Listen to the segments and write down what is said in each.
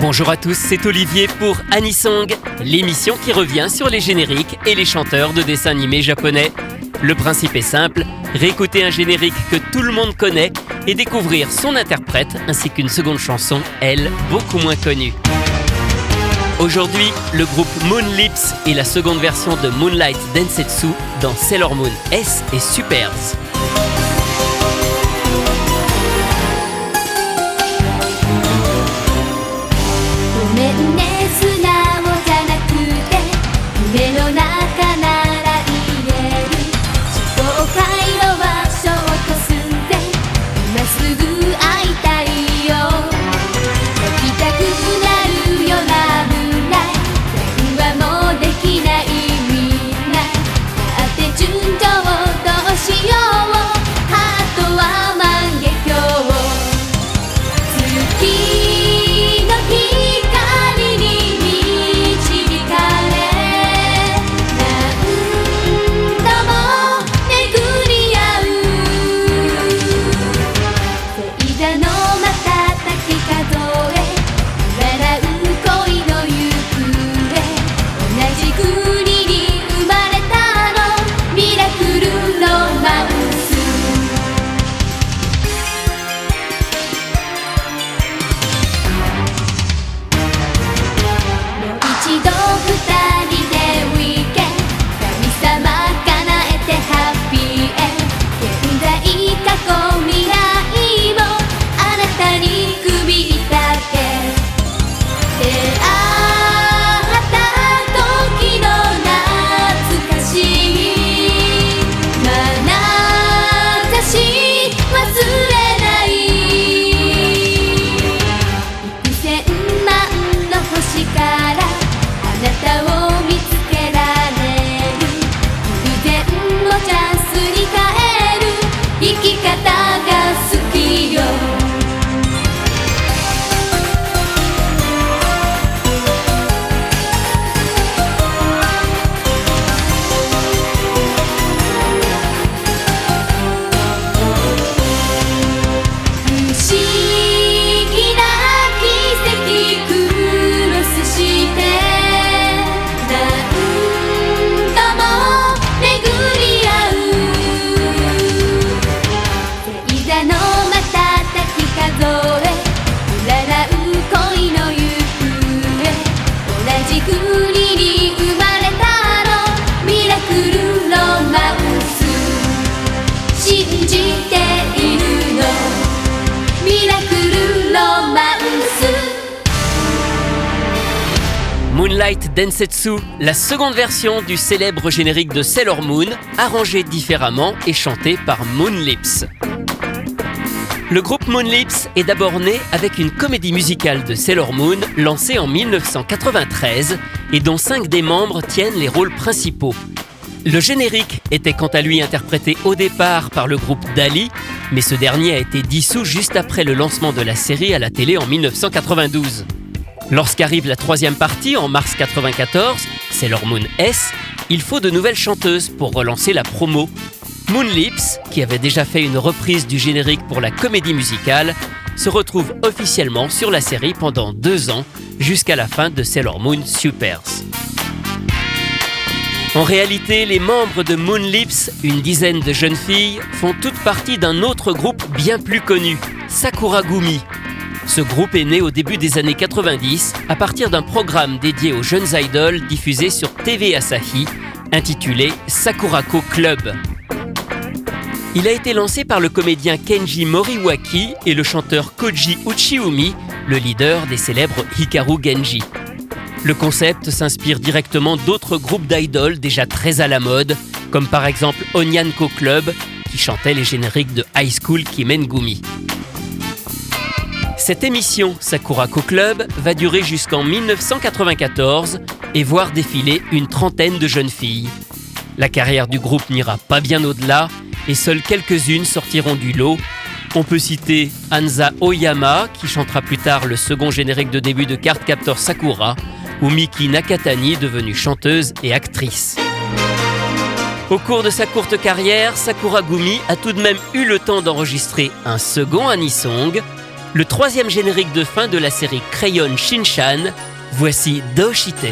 Bonjour à tous, c'est Olivier pour Anisong, l'émission qui revient sur les génériques et les chanteurs de dessins animés japonais. Le principe est simple, réécouter un générique que tout le monde connaît et découvrir son interprète ainsi qu'une seconde chanson, elle, beaucoup moins connue. Aujourd'hui, le groupe Moon Lips et la seconde version de Moonlight Densetsu dans Sailor Moon S et Supers. Moonlight Densetsu, la seconde version du célèbre générique de Sailor Moon, arrangé différemment et chanté par Moon Lips. Le groupe Moon Lips est d'abord né avec une comédie musicale de Sailor Moon lancée en 1993 et dont cinq des membres tiennent les rôles principaux. Le générique était quant à lui interprété au départ par le groupe Dali, mais ce dernier a été dissous juste après le lancement de la série à la télé en 1992. Lorsqu'arrive la troisième partie en mars 94, Sailor Moon S, il faut de nouvelles chanteuses pour relancer la promo. Moon Lips, qui avait déjà fait une reprise du générique pour la comédie musicale, se retrouve officiellement sur la série pendant deux ans, jusqu'à la fin de Sailor Moon Supers. En réalité, les membres de Moon Lips, une dizaine de jeunes filles, font toutes partie d'un autre groupe bien plus connu, Sakura Gumi. Ce groupe est né au début des années 90 à partir d'un programme dédié aux jeunes idoles diffusé sur TV Asahi, intitulé Sakurako Club. Il a été lancé par le comédien Kenji Moriwaki et le chanteur Koji Uchiumi, le leader des célèbres Hikaru Genji. Le concept s'inspire directement d'autres groupes d'idoles déjà très à la mode, comme par exemple Onyanko Club, qui chantait les génériques de High School Kimengumi. Cette émission Sakurako Club va durer jusqu'en 1994 et voir défiler une trentaine de jeunes filles. La carrière du groupe n'ira pas bien au-delà et seules quelques-unes sortiront du lot. On peut citer Hansa Oyama, qui chantera plus tard le second générique de début de Card Captor Sakura, ou Miki Nakatani, devenue chanteuse et actrice. Au cours de sa courte carrière, Sakura Gumi a tout de même eu le temps d'enregistrer un second anisong, le troisième générique de fin de la série Crayon Shinshan, Voici Doshite.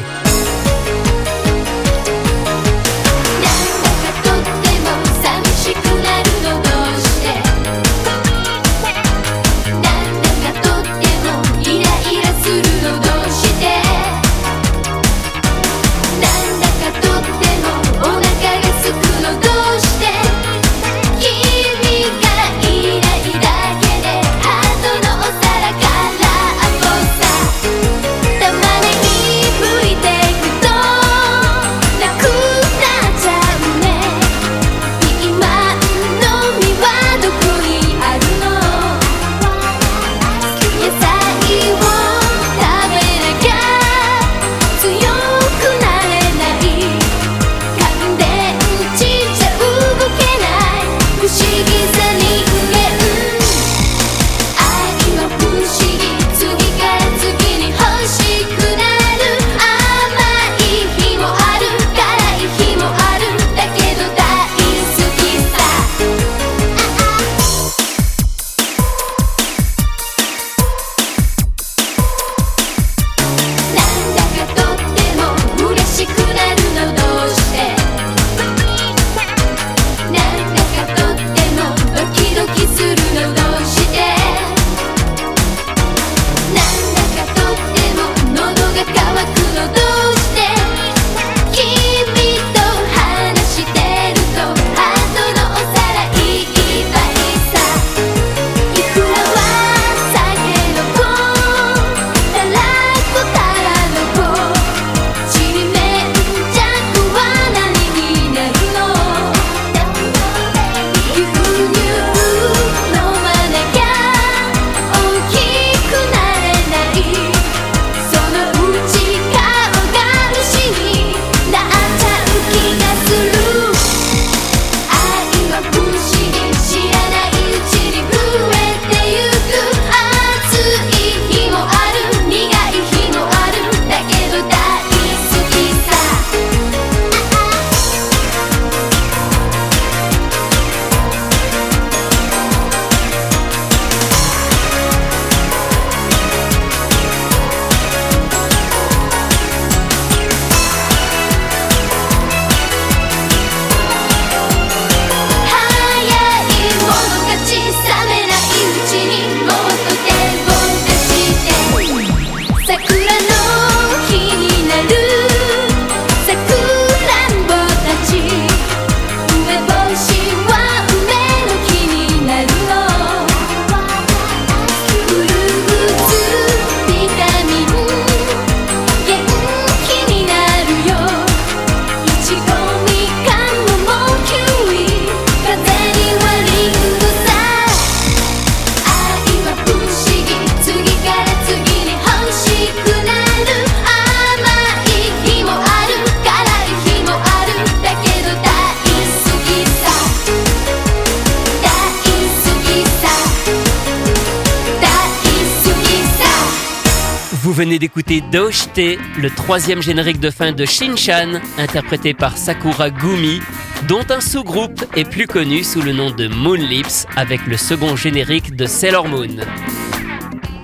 venez d'écouter Doshite, le troisième générique de fin de Shinchan, interprété par Sakura Gumi, dont un sous-groupe est plus connu sous le nom de Moonlips avec le second générique de Sailor Moon.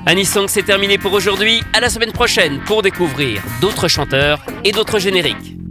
Anisong, c'est terminé pour aujourd'hui. À la semaine prochaine pour découvrir d'autres chanteurs et d'autres génériques.